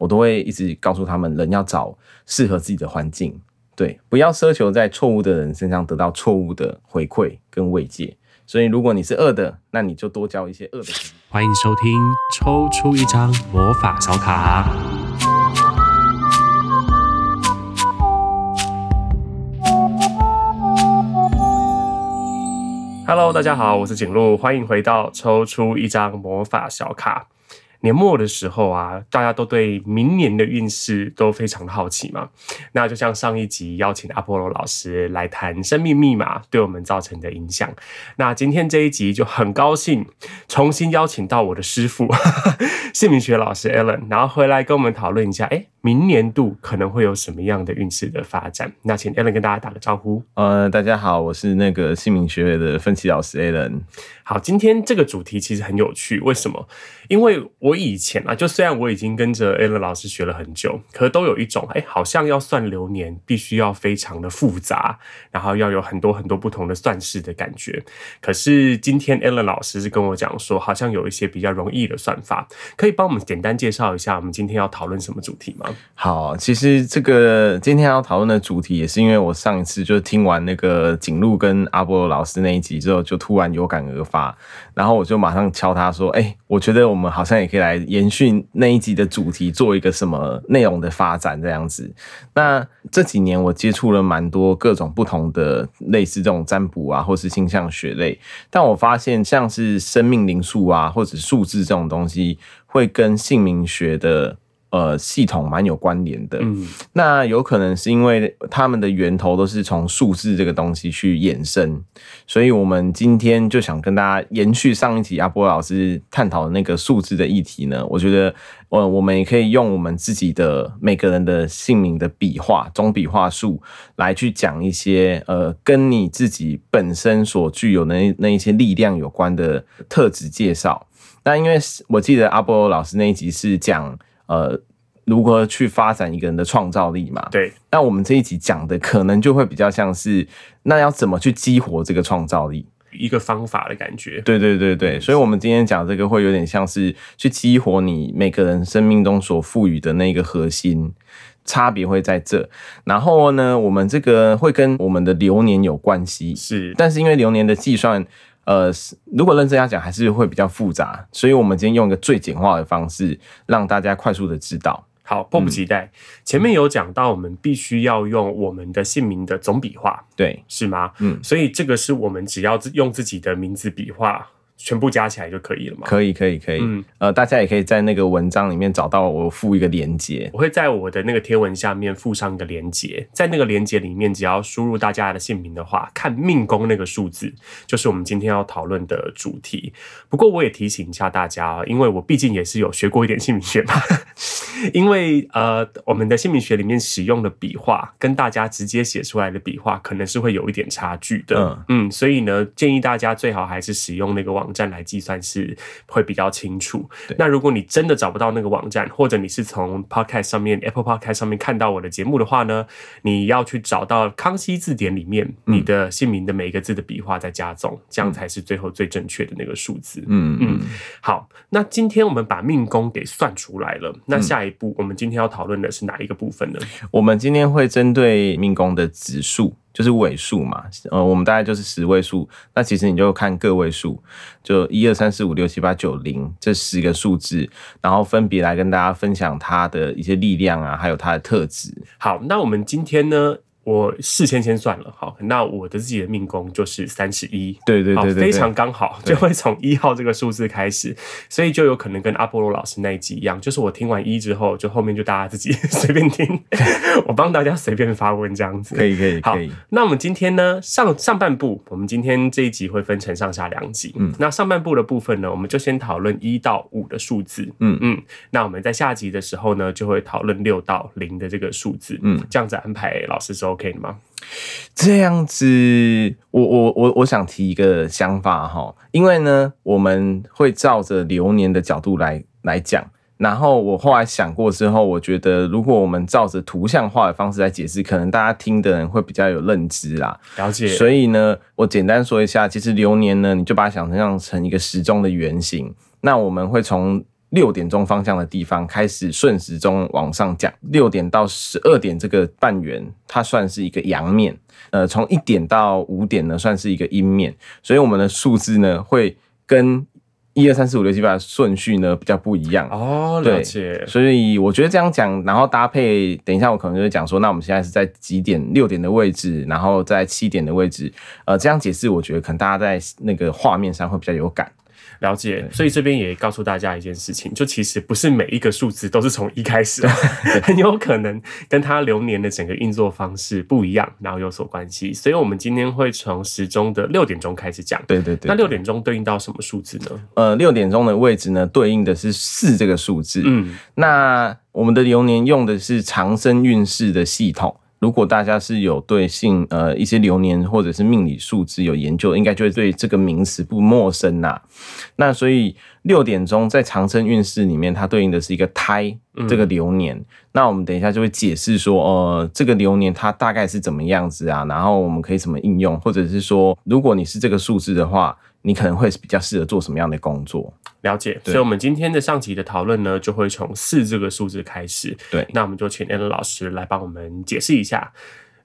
我都会一直告诉他们，人要找适合自己的环境，对，不要奢求在错误的人身上得到错误的回馈跟慰藉。所以，如果你是恶的，那你就多交一些恶的。欢迎收听，抽出一张魔法小卡。Hello，大家好，我是景禄，欢迎回到抽出一张魔法小卡。年末的时候啊，大家都对明年的运势都非常的好奇嘛。那就像上一集邀请阿波罗老师来谈生命密码对我们造成的影响，那今天这一集就很高兴重新邀请到我的师父 姓名学老师 Allen，然后回来跟我们讨论一下，哎，明年度可能会有什么样的运势的发展？那请 Alan 跟大家打个招呼。呃，大家好，我是那个姓名学的分析老师 Alan。好，今天这个主题其实很有趣，为什么？因为我以前啊，就虽然我已经跟着 Alan 老师学了很久，可是都有一种，哎，好像要算流年，必须要非常的复杂，然后要有很多很多不同的算式的感觉。可是今天 Alan 老师是跟我讲说，好像有一些比较容易的算法，可以帮我们简单介绍一下，我们今天要讨论什么主题吗？好，其实这个今天要讨论的主题，也是因为我上一次就听完那个景路跟阿波罗老师那一集之后，就突然有感而发。然后我就马上敲他说：“哎、我觉得我们好像也可以来延续那一集的主题，做一个什么内容的发展这样子。”那这几年我接触了蛮多各种不同的类似这种占卜啊，或是星象学类，但我发现像是生命灵数啊，或者数字这种东西，会跟姓名学的。呃，系统蛮有关联的。嗯，那有可能是因为他们的源头都是从数字这个东西去衍生，所以我们今天就想跟大家延续上一集阿波老师探讨的那个数字的议题呢。我觉得，呃，我们也可以用我们自己的每个人的姓名的笔画、中笔画数来去讲一些呃，跟你自己本身所具有的那那一些力量有关的特质介绍。那因为我记得阿波老师那一集是讲。呃，如何去发展一个人的创造力嘛？对。那我们这一集讲的可能就会比较像是，那要怎么去激活这个创造力？一个方法的感觉。对对对对，所以我们今天讲这个会有点像是去激活你每个人生命中所赋予的那个核心，差别会在这。然后呢，我们这个会跟我们的流年有关系，是。但是因为流年的计算。呃，如果认真要讲，还是会比较复杂，所以我们今天用一个最简化的方式，让大家快速的知道。好，迫不及待。嗯、前面有讲到，我们必须要用我们的姓名的总笔画，对，是吗？嗯，所以这个是我们只要用自己的名字笔画。全部加起来就可以了嘛？可以，可以，可以。嗯，呃，大家也可以在那个文章里面找到我附一个链接，我会在我的那个贴文下面附上一个链接，在那个链接里面，只要输入大家的姓名的话，看命宫那个数字，就是我们今天要讨论的主题。不过我也提醒一下大家，因为我毕竟也是有学过一点姓名学嘛，因为呃，我们的姓名学里面使用的笔画跟大家直接写出来的笔画可能是会有一点差距的。嗯，嗯，所以呢，建议大家最好还是使用那个网站来计算是会比较清楚。那如果你真的找不到那个网站，或者你是从 Podcast 上面 Apple Podcast 上面看到我的节目的话呢，你要去找到康熙字典里面你的姓名的每一个字的笔画再加总，嗯，这样才是最后最正确的那个数字。嗯嗯。好，那今天我们把命宫给算出来了，那下一步我们今天要讨论的是哪一个部分呢？我们今天会针对命宫的指数。就是尾数嘛，呃，我们大概就是十位数，那其实你就看个位数，就一二三四五六七八九零这十个数字，然后分别来跟大家分享它的一些力量啊，还有它的特质。好，那我们今天呢？我事先先算了，好，那我的自己的命宫就是三十一，对对对，对，对，非常刚好，就会从一号这个数字开始，所以就有可能跟阿波罗老师那一集一样，就是我听完一之后，就后面就大家自己随便听，我帮大家随便发问这样子，可以可以，好。那我们今天呢，上上半部，我们今天这一集会分成上下两集，嗯，那上半部的部分呢，我们就先讨论一到五的数字，嗯。嗯，那我们在下集的时候呢，就会讨论六到零的这个数字，嗯，这样子安排，老师说。OK 的吗？这样子，我我我我想提一个想法哈，因为呢，我们会照着流年的角度来来讲，然后我后来想过之后，我觉得如果我们照着图像化的方式来解释，可能大家听的人会比较有认知啦。了解。所以呢，我简单说一下，其实流年呢，你就把它想象成一个时钟的圆形，那我们会从六点钟方向的地方开始顺时钟往上讲，六点到十二点这个半圆，它算是一个阳面。呃，从一点到五点呢，算是一个阴面。所以我们的数字呢，会跟一二三四五六七八的顺序呢比较不一样。哦，了解。对，所以我觉得这样讲，然后搭配，等一下我可能就会讲说，那我们现在是在几点？六点的位置，然后在七点的位置。呃，这样解释，我觉得可能大家在那个画面上会比较有感。了解，所以这边也告诉大家一件事情，就其实不是每一个数字都是从一开始，很有可能跟它流年的整个运作方式不一样，然后有所关系。所以我们今天会从时钟的六点钟开始讲。对对对。那六点钟对应到什么数字呢？呃，六点钟的位置呢，对应的是四这个数字。嗯，那我们的流年用的是长生运势的系统。如果大家是有对性呃一些流年或者是命理数字有研究，应该就会对这个名词不陌生呐。那所以六点钟在长生运势里面，它对应的是一个胎这个流年。嗯、那我们等一下就会解释说，呃，这个流年它大概是怎么样子啊？然后我们可以怎么应用，或者是说，如果你是这个数字的话。你可能会比较适合做什么样的工作？了解，所以我们今天的上集的讨论呢，就会从四这个数字开始。对，那我们就请 Alan 老师来帮我们解释一下。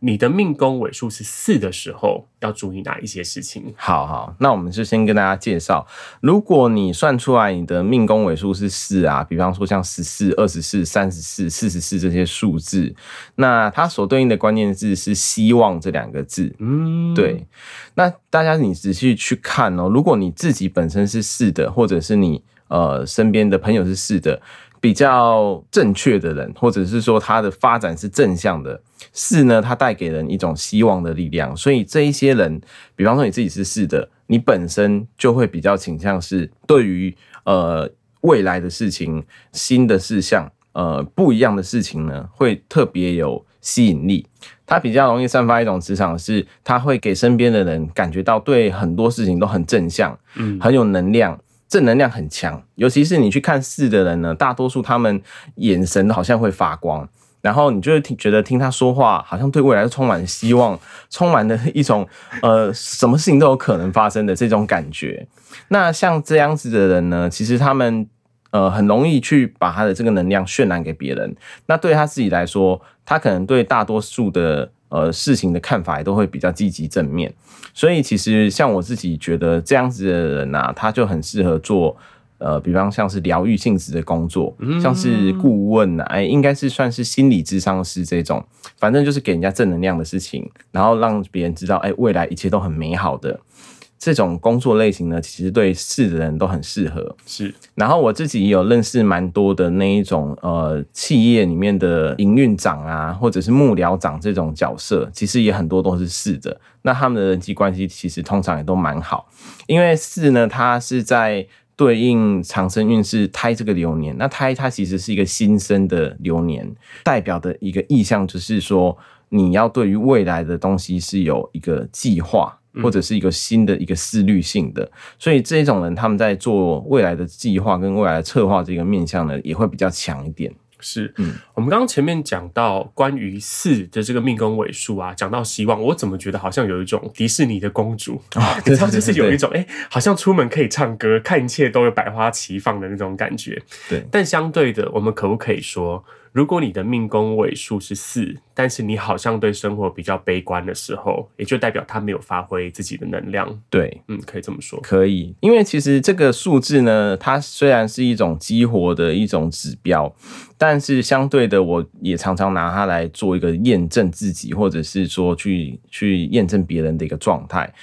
你的命宫尾数是四的时候，要注意哪一些事情？好好，那我们就先跟大家介绍，如果你算出来你的命宫尾数是四啊，比方说像十四、二十四、三十四、四十四这些数字，那它所对应的关键字是“希望”这两个字。嗯，对。那大家你仔细去看哦，如果你自己本身是四的，或者是你呃身边的朋友是四的。比较正确的人，或者是说他的发展是正向的，四呢，它带给人一种希望的力量。所以这一些人，比方说你自己是四的，你本身就会比较倾向是对于呃未来的事情、新的事项、呃不一样的事情呢，会特别有吸引力。他比较容易散发一种磁场，是他会给身边的人感觉到对很多事情都很正向，嗯，很有能量。正能量很强，尤其是你去看四的人呢，大多数他们眼神好像会发光，然后你就会听觉得听他说话，好像对未来充满希望，充满了一种呃什么事情都有可能发生的这种感觉。那像这样子的人呢，其实他们呃很容易去把他的这个能量渲染给别人。那对他自己来说，他可能对大多数的呃事情的看法也都会比较积极正面。所以其实像我自己觉得这样子的人呐、啊，他就很适合做呃，比方像是疗愈性质的工作，像是顾问哎、啊，应该是算是心理咨商师这种，反正就是给人家正能量的事情，然后让别人知道哎，未来一切都很美好的。这种工作类型呢，其实对四的人都很适合。是，然后我自己也有认识蛮多的那一种呃，企业里面的营运长啊，或者是幕僚长这种角色，其实也很多都是四的。那他们的人际关系其实通常也都蛮好，因为四呢，它是在对应长生运势胎这个流年。那胎它其实是一个新生的流年，代表的一个意向就是说，你要对于未来的东西是有一个计划。或者是一个新的一个思虑性的，所以这种人他们在做未来的计划跟未来的策划这个面向呢，也会比较强一点。是，嗯，我们刚刚前面讲到关于四的这个命宫尾数啊，讲到希望，我怎么觉得好像有一种迪士尼的公主 啊，对，就是有一种哎、欸，好像出门可以唱歌，看一切都有百花齐放的那种感觉。对，但相对的，我们可不可以说？如果你的命宫尾数是四，但是你好像对生活比较悲观的时候，也就代表他没有发挥自己的能量。对，嗯，可以这么说。可以，因为其实这个数字呢，它虽然是一种激活的一种指标，但是相对的，我也常常拿它来做一个验证自己，或者是说去去验证别人的一个状态。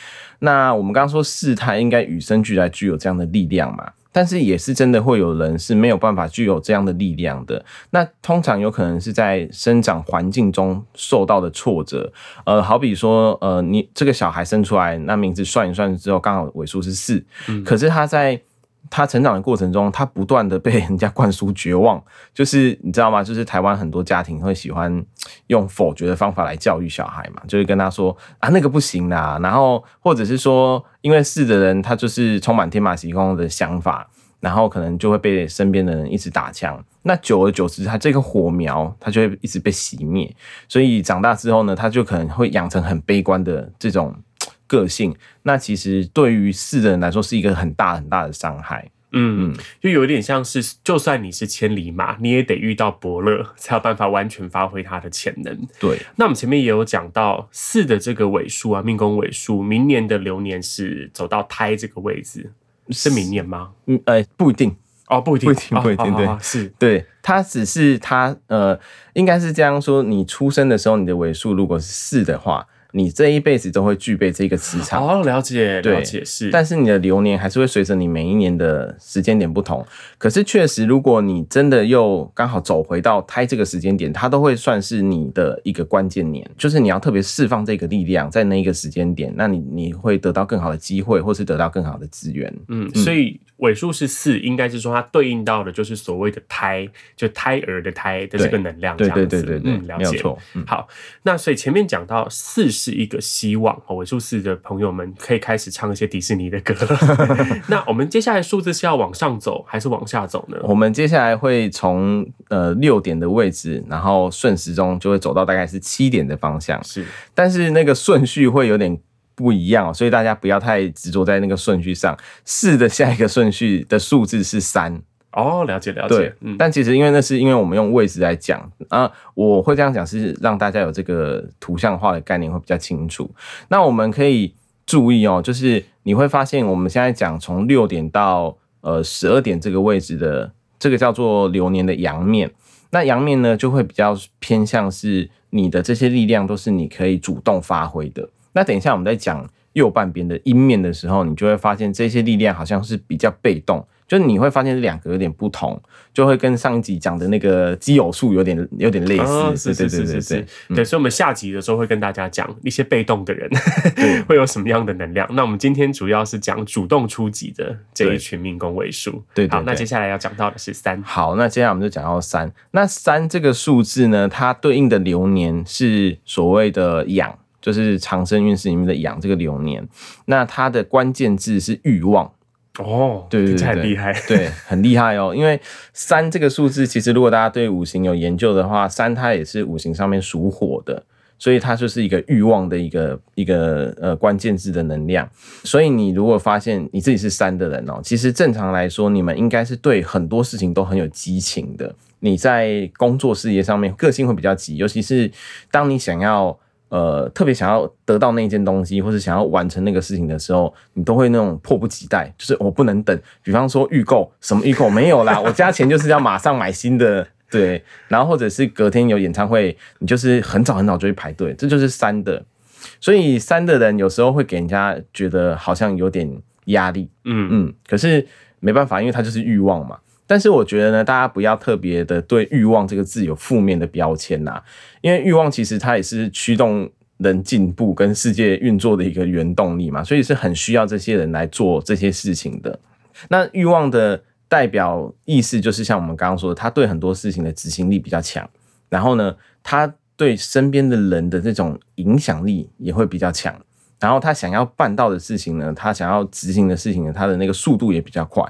那我们刚刚说四，它应该与生俱来具有这样的力量嘛。但是也是真的会有人是没有办法具有这样的力量的。那通常有可能是在生长环境中受到的挫折。呃，好比说，呃，你这个小孩生出来，那名字算一算之后，刚好尾数是四，嗯，可是他在。他成长的过程中，他不断的被人家灌输绝望，就是你知道吗？就是台湾很多家庭会喜欢用否决的方法来教育小孩嘛，就是跟他说啊，那个不行啦，然后或者是说，因为是的人他就是充满天马行空的想法，然后可能就会被身边的人一直打枪，那久而久之，他这个火苗他就会一直被熄灭，所以长大之后呢，他就可能会养成很悲观的这种。个性，那其实对于四的人来说是一个很大很大的伤害。嗯，就有点像是，就算你是千里马，你也得遇到伯乐，才有办法完全发挥他的潜能。对，那我们前面也有讲到四的这个尾数啊，命宫尾数，明年的流年是走到胎这个位置，是明年吗？嗯，呃，不一定哦，不一定，不一定，不一定，哦、对，是对，它只是它呃，应该是这样说，你出生的时候，你的尾数如果是四的话。你这一辈子都会具备这个磁场哦，了解，了解是。但是你的流年还是会随着你每一年的时间点不同。可是确实，如果你真的又刚好走回到胎这个时间点，它都会算是你的一个关键年，就是你要特别释放这个力量在那一个时间点，那你你会得到更好的机会，或是得到更好的资源。嗯，所以。尾数是四，应该是说它对应到的就是所谓的胎，就胎儿的胎的这个能量，这样子。对对对对对，嗯，了解。没错。嗯、好，那所以前面讲到四是一个希望，尾数四的朋友们可以开始唱一些迪士尼的歌。那我们接下来数字是要往上走还是往下走呢？我们接下来会从呃六点的位置，然后顺时钟就会走到大概是七点的方向。是，但是那个顺序会有点。不一样，所以大家不要太执着在那个顺序上。四的下一个顺序的数字是三哦，了解了解。对，嗯、但其实因为那是因为我们用位置来讲啊，我会这样讲是让大家有这个图像化的概念会比较清楚。那我们可以注意哦，就是你会发现我们现在讲从六点到呃十二点这个位置的这个叫做流年的阳面，那阳面呢就会比较偏向是你的这些力量都是你可以主动发挥的。那等一下，我们在讲右半边的阴面的时候，你就会发现这些力量好像是比较被动，就是你会发现这两个有点不同，就会跟上一集讲的那个奇偶数有点有点类似。哦、是是是是是，对，嗯、对，所以我们下集的时候会跟大家讲一些被动的人 会有什么样的能量。那我们今天主要是讲主动出击的这一群命宫位数。对，好，那接下来要讲到的是三。好，那接下来我们就讲到三。那三这个数字呢，它对应的流年是所谓的养。就是长生运势里面的羊这个流年，那它的关键字是欲望哦，对对对，很厉害，对，很厉害哦。因为三这个数字，其实如果大家对五行有研究的话，三它也是五行上面属火的，所以它就是一个欲望的一个一个呃关键字的能量。所以你如果发现你自己是三的人哦，其实正常来说，你们应该是对很多事情都很有激情的。你在工作事业上面个性会比较急，尤其是当你想要。呃，特别想要得到那件东西，或是想要完成那个事情的时候，你都会那种迫不及待，就是我不能等。比方说预购，什么预购没有啦，我加钱就是要马上买新的，对。然后或者是隔天有演唱会，你就是很早很早就去排队，这就是三的。所以三的人有时候会给人家觉得好像有点压力，嗯嗯。可是没办法，因为他就是欲望嘛。但是我觉得呢，大家不要特别的对欲望这个字有负面的标签呐，因为欲望其实它也是驱动人进步跟世界运作的一个原动力嘛，所以是很需要这些人来做这些事情的。那欲望的代表意思就是像我们刚刚说的，他对很多事情的执行力比较强，然后呢，他对身边的人的这种影响力也会比较强，然后他想要办到的事情呢，他想要执行的事情呢，他的那个速度也比较快，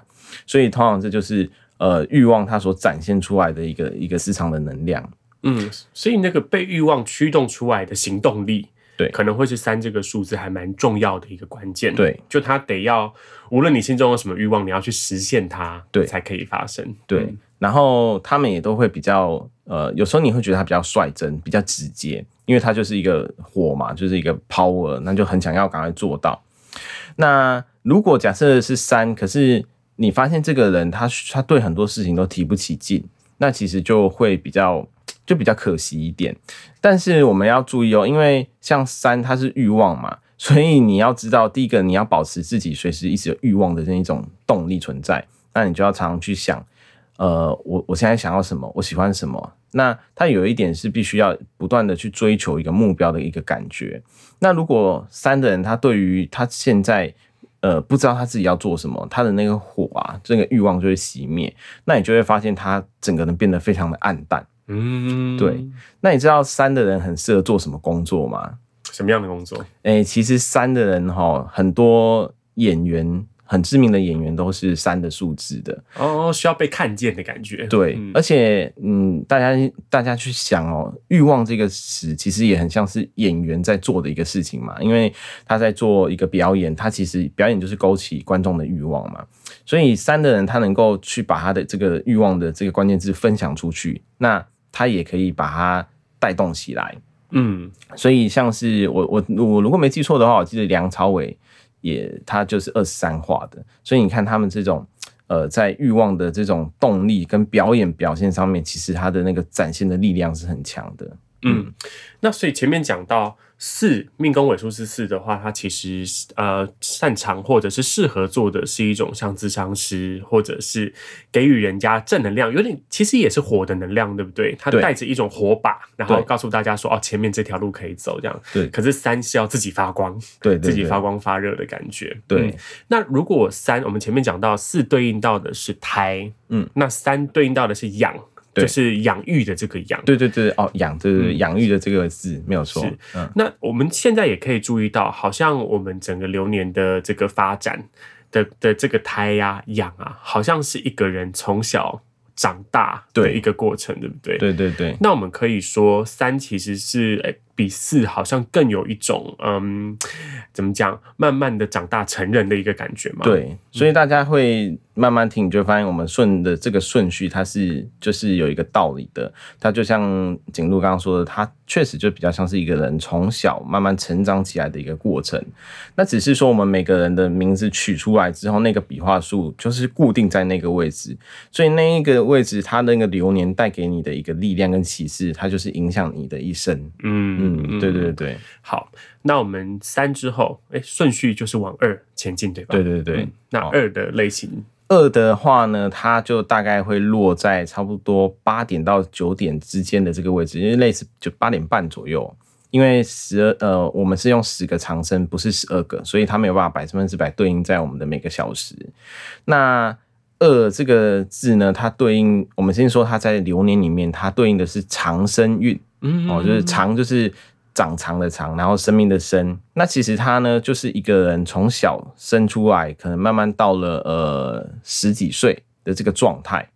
所以通常这就是。呃，欲望它所展现出来的一个一个市场的能量，嗯，所以那个被欲望驱动出来的行动力，对，可能会是三这个数字还蛮重要的一个关键，对，就它得要，无论你心中有什么欲望，你要去实现它，对，才可以发生，对。嗯、然后他们也都会比较，呃，有时候你会觉得他比较率真，比较直接，因为他就是一个火嘛，就是一个 power，那就很想要赶快做到。那如果假设是三，可是。你发现这个人他他对很多事情都提不起劲，那其实就会比较就比较可惜一点。但是我们要注意哦，因为像三它是欲望嘛，所以你要知道，第一个你要保持自己随时一直有欲望的那一种动力存在，那你就要常常去想，呃，我我现在想要什么，我喜欢什么。那他有一点是必须要不断的去追求一个目标的一个感觉。那如果三的人他对于他现在呃，不知道他自己要做什么，他的那个火啊，这个欲望就会熄灭，那你就会发现他整个人变得非常的暗淡。嗯，对。那你知道三的人很适合做什么工作吗？什么样的工作？哎、欸，其实三的人哈，很多演员。很知名的演员都是三的数字的哦，需要被看见的感觉。对，嗯、而且嗯，大家大家去想哦，欲望这个词其实也很像是演员在做的一个事情嘛，因为他在做一个表演，他其实表演就是勾起观众的欲望嘛，所以三的人他能够去把他的这个欲望的这个关键字分享出去，那他也可以把它带动起来。嗯，所以像是我我我如果没记错的话，我记得梁朝伟。也，他就是二十三画的，所以你看他们这种，呃，在欲望的这种动力跟表演表现上面，其实他的那个展现的力量是很强的。嗯，那所以前面讲到。四命宫尾数是四的话，它其实呃擅长或者是适合做的是一种像智商师，或者是给予人家正能量，有点其实也是火的能量，对不对？它带着一种火把，然后告诉大家说哦，前面这条路可以走，这样。对。可是三是要自己发光，对，自己发光发热的感觉。对。嗯、那如果三，我们前面讲到四对应到的是胎，嗯，那三对应到的是养。就是养育的这个养，对对对，哦，养，对对对，养育的这个字、嗯、没有错。那我们现在也可以注意到，好像我们整个流年的这个发展的的这个胎呀、啊、养啊，好像是一个人从小长大的一个过程，对，对不对？对对对。那我们可以说，三其实是诶。比四好像更有一种嗯，怎么讲，慢慢的长大成人的一个感觉嘛。对，所以大家会慢慢听，你就发现我们顺的这个顺序，它是就是有一个道理的。它就像景路刚刚说的，它确实就比较像是一个人从小慢慢成长起来的一个过程。那只是说我们每个人的名字取出来之后，那个笔画数就是固定在那个位置，所以那一个位置，它那个流年带给你的一个力量跟启示，它就是影响你的一生。嗯。嗯，对对对，好，那我们三之后，哎，顺序就是往二前进，对吧？对对对，嗯、那二的类型，二的话呢，它就大概会落在差不多八点到九点之间的这个位置，因为类似就八点半左右，因为十二呃，我们是用十个长生，不是十二个，所以它没有办法百分之百对应在我们的每个小时。那二这个字呢，它对应我们先说它在流年里面，它对应的是长生运。嗯，哦，就是长，就是长长的长，然后生命的生。那其实他呢，就是一个人从小生出来，可能慢慢到了呃十几岁的这个状态。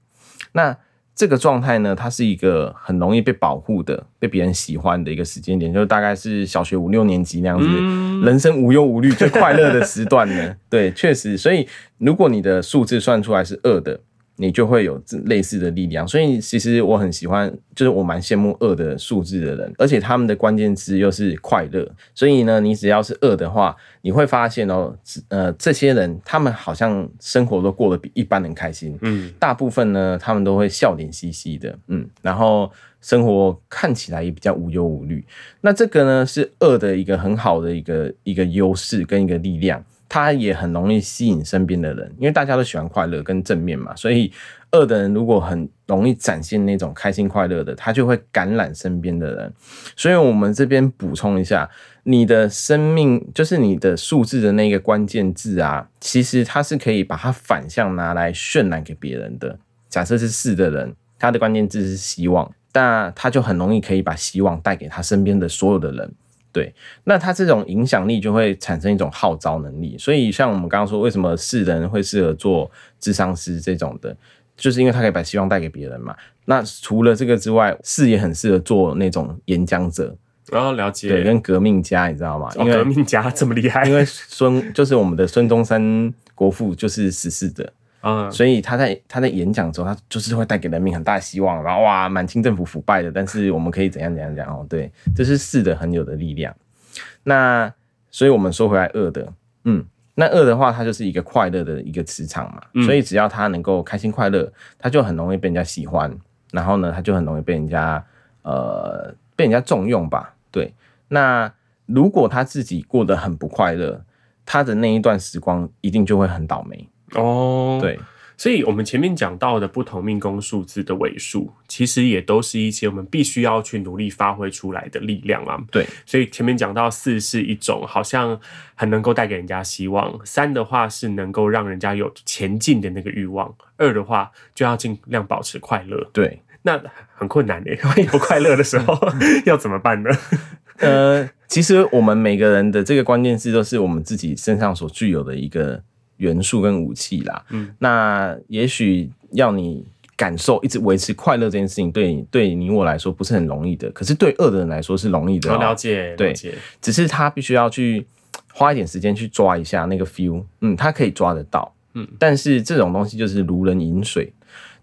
那这个状态呢，它是一个很容易被保护的、被别人喜欢的一个时间点，就是大概是小学五六年级那样子，嗯、人生无忧无虑、最快乐的时段呢。对，确实。所以如果你的数字算出来是二的。你就会有类似的力量，所以其实我很喜欢，就是我蛮羡慕二的数字的人，而且他们的关键词又是快乐，所以呢，你只要是二的话，你会发现哦，呃，这些人他们好像生活都过得比一般人开心，嗯，大部分呢，他们都会笑脸嘻嘻的，嗯，然后生活看起来也比较无忧无虑，那这个呢是二的一个很好的一个一个优势跟一个力量。他也很容易吸引身边的人，因为大家都喜欢快乐跟正面嘛，所以二的人如果很容易展现那种开心快乐的，他就会感染身边的人。所以我们这边补充一下，你的生命就是你的数字的那个关键字啊，其实它是可以把它反向拿来渲染给别人的。假设是四的人，他的关键字是希望，那他就很容易可以把希望带给他身边的所有的人。对，那他这种影响力就会产生一种号召能力，所以像我们刚刚说，为什么世人会适合做智商师这种的，就是因为他可以把希望带给别人嘛。那除了这个之外，四也很适合做那种演讲者，然后、哦、了解，对，跟革命家，你知道吗？因为、哦、革命家这么厉害，因为孙就是我们的孙中山国父就是十四的。嗯，所以他在他在演讲的时候，他就是会带给人民很大希望，然后哇，满清政府腐败的，但是我们可以怎样怎样怎样哦，对，这是四的很有的力量。那所以我们说回来二的，嗯，那二的话，它就是一个快乐的一个磁场嘛，嗯、所以只要他能够开心快乐，他就很容易被人家喜欢，然后呢，他就很容易被人家呃被人家重用吧，对。那如果他自己过得很不快乐，他的那一段时光一定就会很倒霉。哦，对，所以我们前面讲到的不同命宫数字的尾数，其实也都是一些我们必须要去努力发挥出来的力量啊。对，所以前面讲到四是一种好像很能够带给人家希望，三的话是能够让人家有前进的那个欲望，二的话就要尽量保持快乐。对，那很困难的，有快乐的时候 要怎么办呢？呃，其实我们每个人的这个关键字都是我们自己身上所具有的一个。元素跟武器啦。嗯，那也许要你感受一直维持快乐这件事情，对对你我来说不是很容易的。可是对恶的人来说是容易的、喔。我了解，对。只是他必须要去花一点时间去抓一下那个 feel。嗯，他可以抓得到。嗯，但是这种东西就是如人饮水，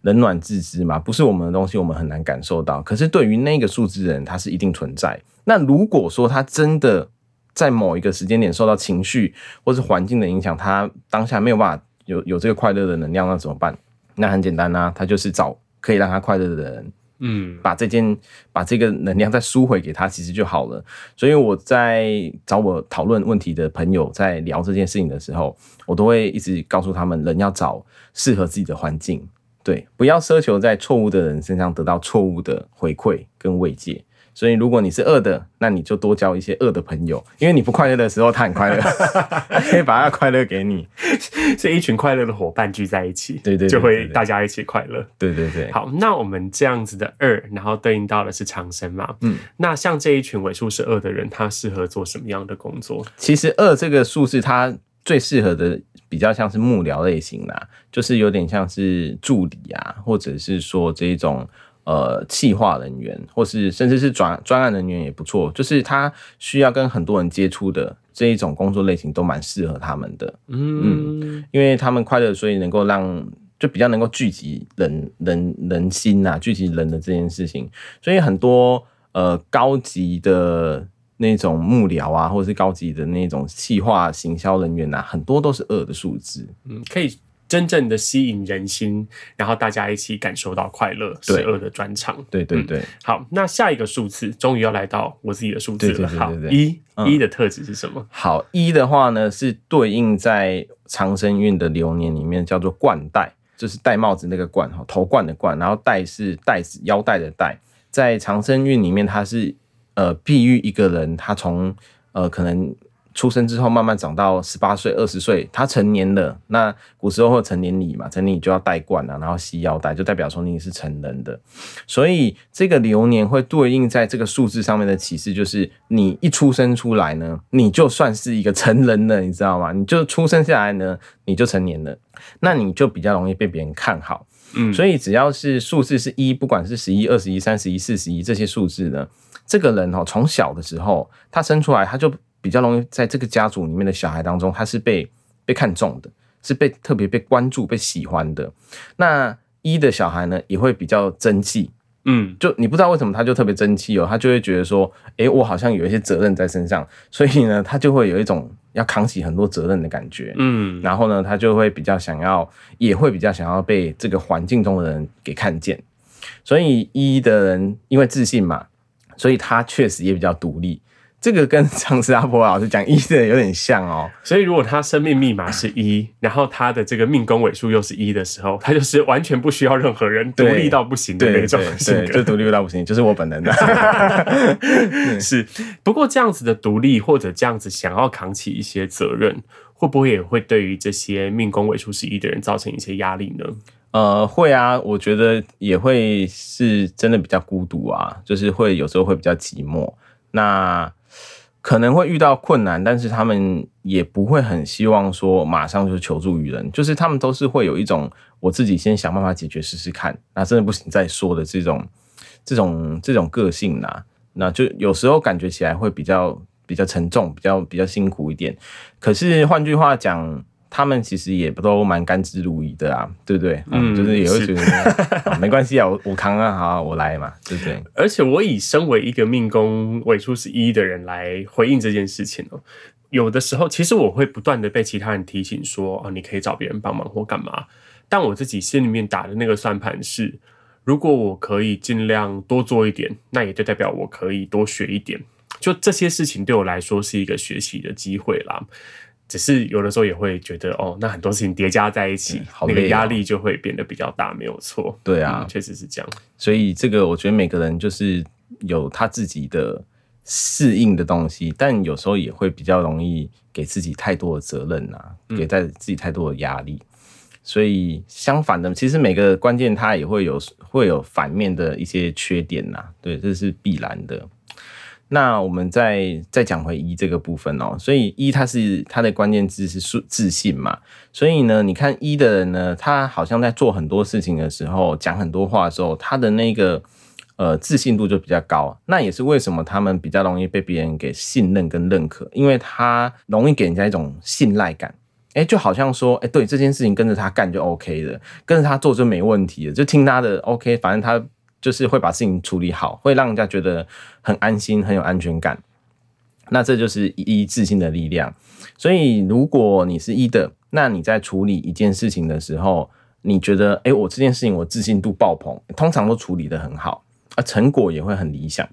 冷暖自知嘛，不是我们的东西，我们很难感受到。可是对于那个数字人，他是一定存在。那如果说他真的在某一个时间点受到情绪或是环境的影响，他当下没有办法有有这个快乐的能量，那怎么办？那很简单呐、啊，他就是找可以让他快乐的人，嗯，把这件把这个能量再输回给他，其实就好了。所以我在找我讨论问题的朋友在聊这件事情的时候，我都会一直告诉他们，人要找适合自己的环境，对，不要奢求在错误的人身上得到错误的回馈跟慰藉。所以，如果你是恶的，那你就多交一些恶的朋友，因为你不快乐的时候，他很快乐，他 可以把他快乐给你。所以，一群快乐的伙伴聚在一起，对对，就会大家一起快乐。对对对。好，那我们这样子的二，然后对应到的是长生嘛？嗯。那像这一群尾数是二的人，他适合做什么样的工作？其实二这个数字，它最适合的比较像是幕僚类型啦，就是有点像是助理啊，或者是说这一种。呃，企划人员，或是甚至是专专案人员也不错，就是他需要跟很多人接触的这一种工作类型，都蛮适合他们的。嗯，嗯，因为他们快乐，所以能够让就比较能够聚集人人人心呐、啊，聚集人的这件事情，所以很多呃高级的那种幕僚啊，或者是高级的那种企划行销人员呐、啊，很多都是二的数字。嗯，可以。真正的吸引人心，然后大家一起感受到快乐，十二的专场。对对对、嗯，好，那下一个数字终于要来到我自己的数字了。好，一一的特质是什么？嗯、好，一的话呢是对应在长生运的流年里面叫做冠带，就是戴帽子那个冠哈，头冠的冠，然后带是带子腰带的带，在长生运里面它是呃比喻一个人，他从呃可能。出生之后慢慢长到十八岁、二十岁，他成年了。那古时候会成年礼嘛，成年礼就要戴冠啊，然后系腰带，就代表说你是成人的。所以这个流年会对应在这个数字上面的启示，就是你一出生出来呢，你就算是一个成人了，你知道吗？你就出生下来呢，你就成年了，那你就比较容易被别人看好。嗯，所以只要是数字是一，不管是十一、二十一、三十一、四十一这些数字呢，这个人哦，从小的时候他生出来他就。比较容易在这个家族里面的小孩当中，他是被被看重的，是被特别被关注、被喜欢的。那一的小孩呢，也会比较争气，嗯，就你不知道为什么他就特别争气哦，他就会觉得说，诶，我好像有一些责任在身上，所以呢，他就会有一种要扛起很多责任的感觉，嗯，然后呢，他就会比较想要，也会比较想要被这个环境中的人给看见。所以一的人因为自信嘛，所以他确实也比较独立。这个跟上次阿婆老师讲一的有点像哦，所以如果他生命密码是一，然后他的这个命宫尾数又是一的时候，他就是完全不需要任何人，独立到不行的那种性格，就独立到不行，就是我本能的。是，不过这样子的独立或者这样子想要扛起一些责任，会不会也会对于这些命宫尾数是一的人造成一些压力呢？呃，会啊，我觉得也会是真的比较孤独啊，就是会有时候会比较寂寞。那可能会遇到困难，但是他们也不会很希望说马上就求助于人，就是他们都是会有一种我自己先想办法解决试试看，那真的不行再说的这种这种这种个性呐，那就有时候感觉起来会比较比较沉重，比较比较辛苦一点。可是换句话讲。他们其实也不都蛮甘之如饴的啊，对不对？嗯，就是也会觉得没关系啊，我我扛啊，好，我来嘛，对不对？而且我以身为一个命宫尾数是一的人来回应这件事情哦，有的时候其实我会不断的被其他人提醒说，哦，你可以找别人帮忙或干嘛，但我自己心里面打的那个算盘是，如果我可以尽量多做一点，那也就代表我可以多学一点，就这些事情对我来说是一个学习的机会啦。只是有的时候也会觉得哦，那很多事情叠加在一起，那个压力就会变得比较大，没有错。对啊，确、嗯、实是这样。所以这个我觉得每个人就是有他自己的适应的东西，但有时候也会比较容易给自己太多的责任啊，嗯、给在自己太多的压力。所以相反的，其实每个关键它也会有会有反面的一些缺点呐、啊。对，这是必然的。那我们再再讲回一这个部分哦，所以一它是它的关键字是自自信嘛，所以呢，你看一的人呢，他好像在做很多事情的时候，讲很多话的时候，他的那个呃自信度就比较高。那也是为什么他们比较容易被别人给信任跟认可，因为他容易给人家一种信赖感。哎，就好像说，哎，对这件事情跟着他干就 OK 的，跟着他做就没问题的，就听他的 OK，反正他。就是会把事情处理好，会让人家觉得很安心、很有安全感。那这就是一自信的力量。所以，如果你是一的，那你在处理一件事情的时候，你觉得，哎，我这件事情我自信度爆棚，通常都处理得很好，啊，成果也会很理想。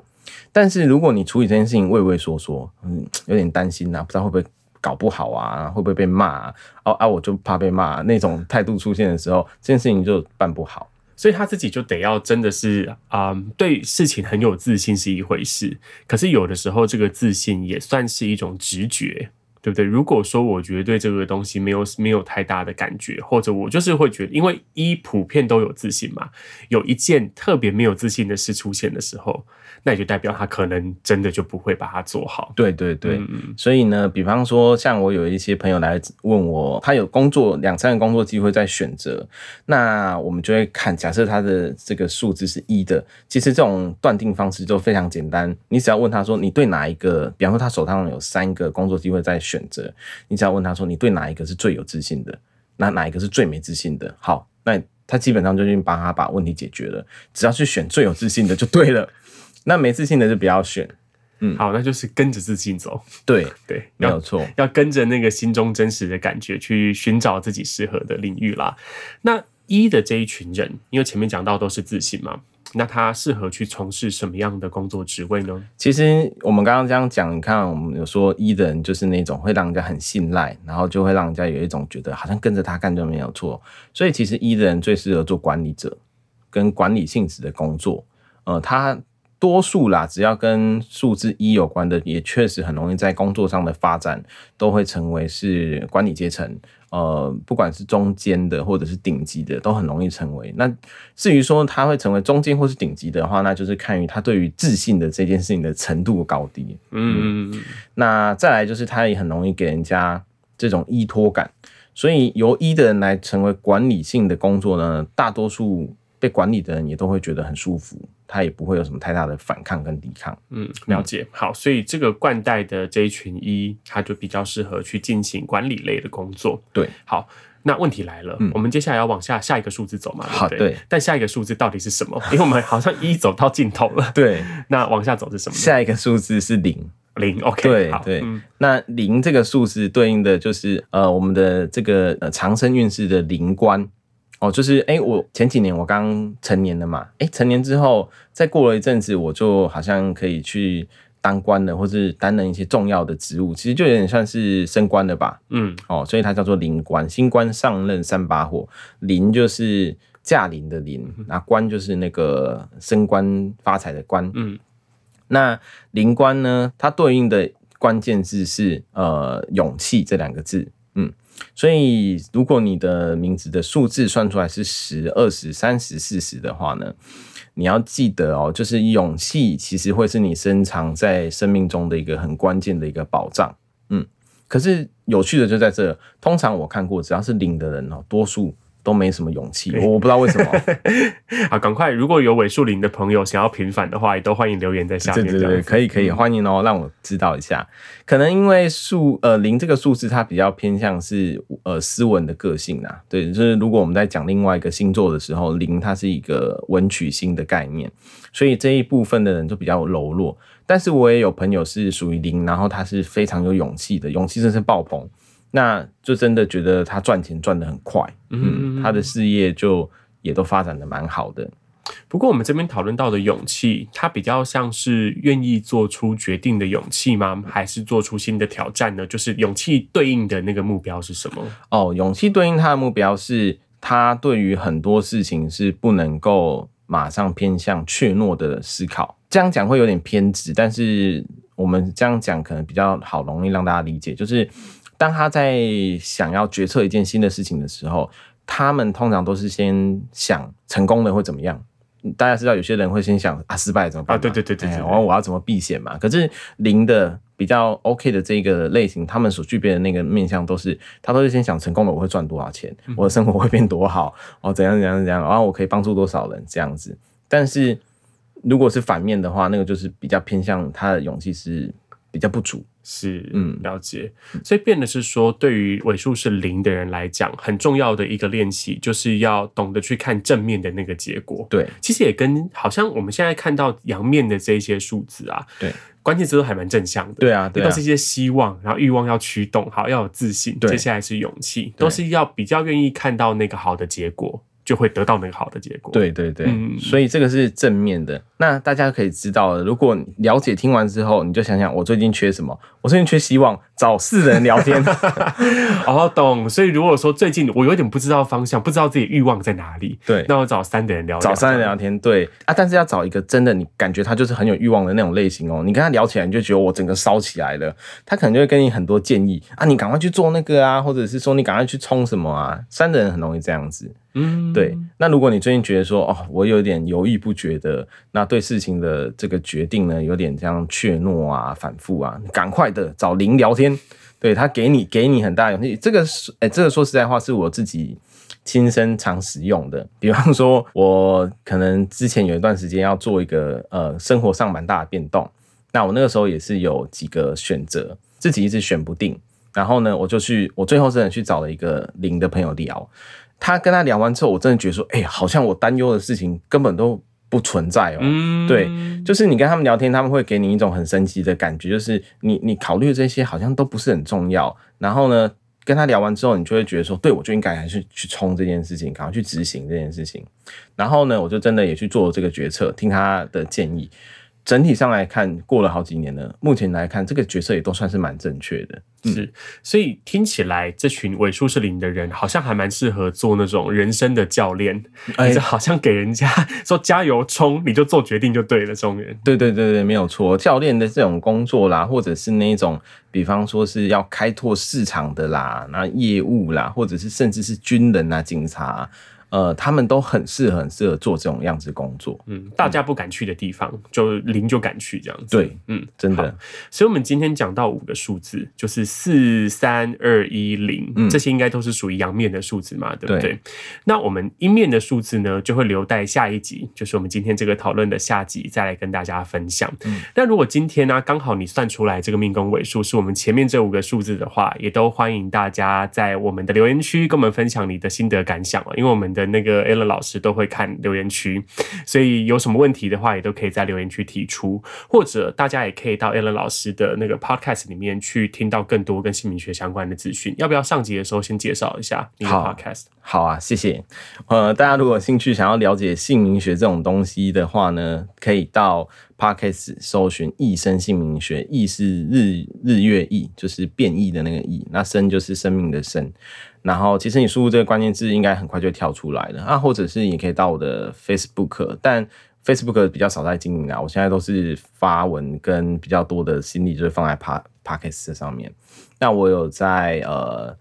但是，如果你处理这件事情畏畏缩缩，嗯，有点担心呐、不知道会不会搞不好啊，会不会被骂啊？哦啊，我就怕被骂，那种态度出现的时候，这件事情就办不好。所以他自己就得要真的是啊、对事情很有自信是一回事，可是有的时候这个自信也算是一种直觉，对不对？如果说我觉得对这个东西没有没有太大的感觉，或者我就是会觉得，因为一普遍都有自信嘛，有一件特别没有自信的事出现的时候。那也就代表他可能真的就不会把它做好。对对对，嗯、所以呢，比方说像我有一些朋友来问我，他有工作两三个工作机会在选择，那我们就会看，假设他的这个数字是一的，其实这种断定方式就非常简单，你只要问他说，你对哪一个，比方说他手上有三个工作机会在选择，你只要问他说，你对哪一个是最有自信的，那哪一个是最没自信的？好，那他基本上就已经帮他把问题解决了，只要去选最有自信的就对了。那没自信的就不要选，嗯，好，那就是跟着自信走，对对，没有错，要跟着那个心中真实的感觉去寻找自己适合的领域啦。那一的这一群人，因为前面讲到都是自信嘛，那他适合去从事什么样的工作职位呢？其实我们刚刚这样讲，你看我们有说一的人就是那种会让人家很信赖，然后就会让人家有一种觉得好像跟着他干就没有错。所以其实一的人最适合做管理者跟管理性质的工作，呃，他。多数啦，只要跟数字一有关的，也确实很容易在工作上的发展都会成为是管理阶层。呃，不管是中间的或者是顶级的，都很容易成为。那至于说他会成为中间或是顶级的话，那就是看于他对于自信的这件事情的程度高低。嗯，嗯，那再来就是他也很容易给人家这种依托感，所以由一的人来成为管理性的工作呢，大多数被管理的人也都会觉得很舒服。他也不会有什么太大的反抗跟抵抗。嗯，了解。好，所以这个冠带的这一群一，他就比较适合去进行管理类的工作。对，好，那问题来了，嗯、我们接下来要往下下一个数字走嘛？好，对，对。但下一个数字到底是什么？因为我们好像一走到尽头了。对，那往下走是什么？下一个数字是零。零，OK。对对。嗯、那零这个数字对应的就是呃我们的这个呃长生运势的灵官。哦，就是哎、欸，我前几年我刚成年了嘛，哎、欸，成年之后再过了一阵子，我就好像可以去当官了，或是担任一些重要的职务，其实就有点像是升官了吧，嗯，哦，所以它叫做临官，新官上任三把火，临就是驾临的临，那官就是那个升官发财的官，嗯，那临官呢，它对应的关键字是呃勇气这两个字。所以，如果你的名字的数字算出来是十、二十、三十、四十的话呢，你要记得哦，就是勇气其实会是你深藏在生命中的一个很关键的一个保障。嗯，可是有趣的就在这，通常我看过，只要是领的人哦，多数。都没什么勇气，我不知道为什么。好，赶快！如果有尾数零的朋友想要平反的话，也都欢迎留言在下面。对对对，可以可以，欢迎哦，让我知道一下。可能因为数呃零这个数字，它比较偏向是呃斯文的个性啊。对，就是如果我们在讲另外一个星座的时候，零它是一个文曲星的概念，所以这一部分的人就比较柔弱。但是我也有朋友是属于零，然后他是非常有勇气的，勇气真是爆棚。那就真的觉得他赚钱赚得很快，嗯，他的事业就也都发展的蛮好的。不过我们这边讨论到的勇气，它比较像是愿意做出决定的勇气吗？还是做出新的挑战呢？就是勇气对应的那个目标是什么？哦，勇气对应他的目标是他对于很多事情是不能够马上偏向怯懦的思考。这样讲会有点偏执，但是我们这样讲可能比较好，容易让大家理解，就是。当他在想要决策一件新的事情的时候，他们通常都是先想成功的会怎么样，大家知道有些人会先想啊，失败怎么办？啊，对对对对，对，然后我要怎么避险嘛？可是零的比较 OK 的这个类型，他们所具备的那个面向都是，他都是先想成功了我会赚多少钱，我的生活会变多好，哦，怎样怎样怎样，然后我可以帮助多少人？这样子。但是如果是反面的话，那个就是比较偏向他的勇气是比较不足。是，嗯，了解。所以变的是说，对于尾数是零的人来讲，很重要的一个练习，就是要懂得去看正面的那个结果。对，其实也跟好像我们现在看到阳面的这些数字啊，对，关键词都还蛮正向的。对啊，对啊，都是一些希望，然后欲望要驱动，好，要有自信。对，接下来是勇气，都是要比较愿意看到那个好的结果。就会得到那个好的结果。对对对，嗯，所以这个是正面的。那大家可以知道了，如果了解听完之后，你就想想我最近缺什么？我最近缺希望，找四人聊天。哦，懂。所以如果说最近我有点不知道方向，不知道自己欲望在哪里，对，那我找三的人聊，聊，找三人聊天。对啊，但是要找一个真的，你感觉他就是很有欲望的那种类型哦。你跟他聊起来，你就觉得我整个烧起来了。他可能就会给你很多建议啊，你赶快去做那个啊，或者是说你赶快去冲什么啊。三的人很容易这样子。嗯，对。那如果你最近觉得说，哦，我有点犹豫不决的，那对事情的这个决定呢，有点这样怯懦啊、反复啊，赶快的找零聊天，对，他给你给你很大勇气。这个是，哎，这个说实在话，是我自己亲身常使用的。比方说，我可能之前有一段时间要做一个呃生活上蛮大的变动，那我那个时候也是有几个选择，自己一直选不定，然后呢，我就去，我最后真的去找了一个零的朋友聊。他跟他聊完之后，我真的觉得说，哎、欸，好像我担忧的事情根本都不存在哦。嗯，对，就是你跟他们聊天，他们会给你一种很神奇的感觉，就是你你考虑这些好像都不是很重要。然后呢，跟他聊完之后，你就会觉得说，对，我就应该还是去冲这件事情，赶快去执行这件事情。然后呢，我就真的也去做了这个决策，听他的建议。整体上来看，过了好几年了。目前来看，这个角色也都算是蛮正确的。是，所以听起来这群尾数是零的人，好像还蛮适合做那种人生的教练。哎，好像给人家说加油冲，你就做决定就对了。这种人，对对对对，没有错。教练的这种工作啦，或者是那种，比方说是要开拓市场的啦，那业务啦，或者是甚至是军人啊、警察。呃，他们都很适合，很适合做这种样子工作。嗯，大家不敢去的地方，嗯、就零就敢去这样子。对，嗯，真的。所以，我们今天讲到五个数字，就是四、三、二、一、零，这些应该都是属于阳面的数字嘛，对不对？对。那我们阴面的数字呢，就会留待下一集，就是我们今天这个讨论的下集，再来跟大家分享。嗯。那如果今天呢、啊，刚好你算出来这个命宫尾数是我们前面这五个数字的话，也都欢迎大家在我们的留言区跟我们分享你的心得感想啊，因为我们的。的那个 Alan 老师都会看留言区，所以有什么问题的话，也都可以在留言区提出，或者大家也可以到 Alan 老师的那个 Podcast 里面去听到更多跟姓名学相关的资讯。要不要上集的时候先介绍一下你的 Podcast？好，好啊，谢谢。呃，大家如果有兴趣想要了解姓名学这种东西的话呢，可以到 Podcast 搜寻“易生姓名学”，易是日日月易，就是变异的那个易，那生就是生命的生。然后，其实你输入这个关键字，应该很快就跳出来了啊。或者是你可以到我的 Facebook，但 Facebook 比较少在经营啊。我现在都是发文跟比较多的心力，就是放在 Podcast 上面。那我有在呃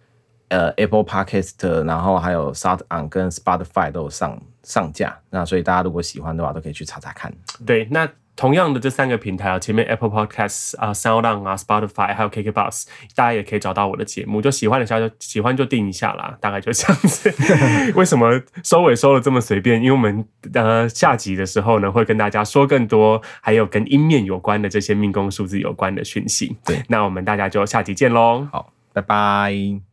呃 Apple Podcast，然后还有 SoundOn 跟 Spotify 都有上上架。那所以大家如果喜欢的话，都可以去查查看。对，那。同样的这三个平台啊，前面 Apple Podcasts 啊、SoundOn 啊、Spotify 还有 KKBox，大家也可以找到我的节目。就喜欢的下就喜欢就订一下啦，大概就这样子。为什么收尾收的这么随便？因为我们呃下集的时候呢，会跟大家说更多，还有跟阴面有关的这些命宫数字有关的讯息。对，那我们大家就下集见喽。好，拜拜。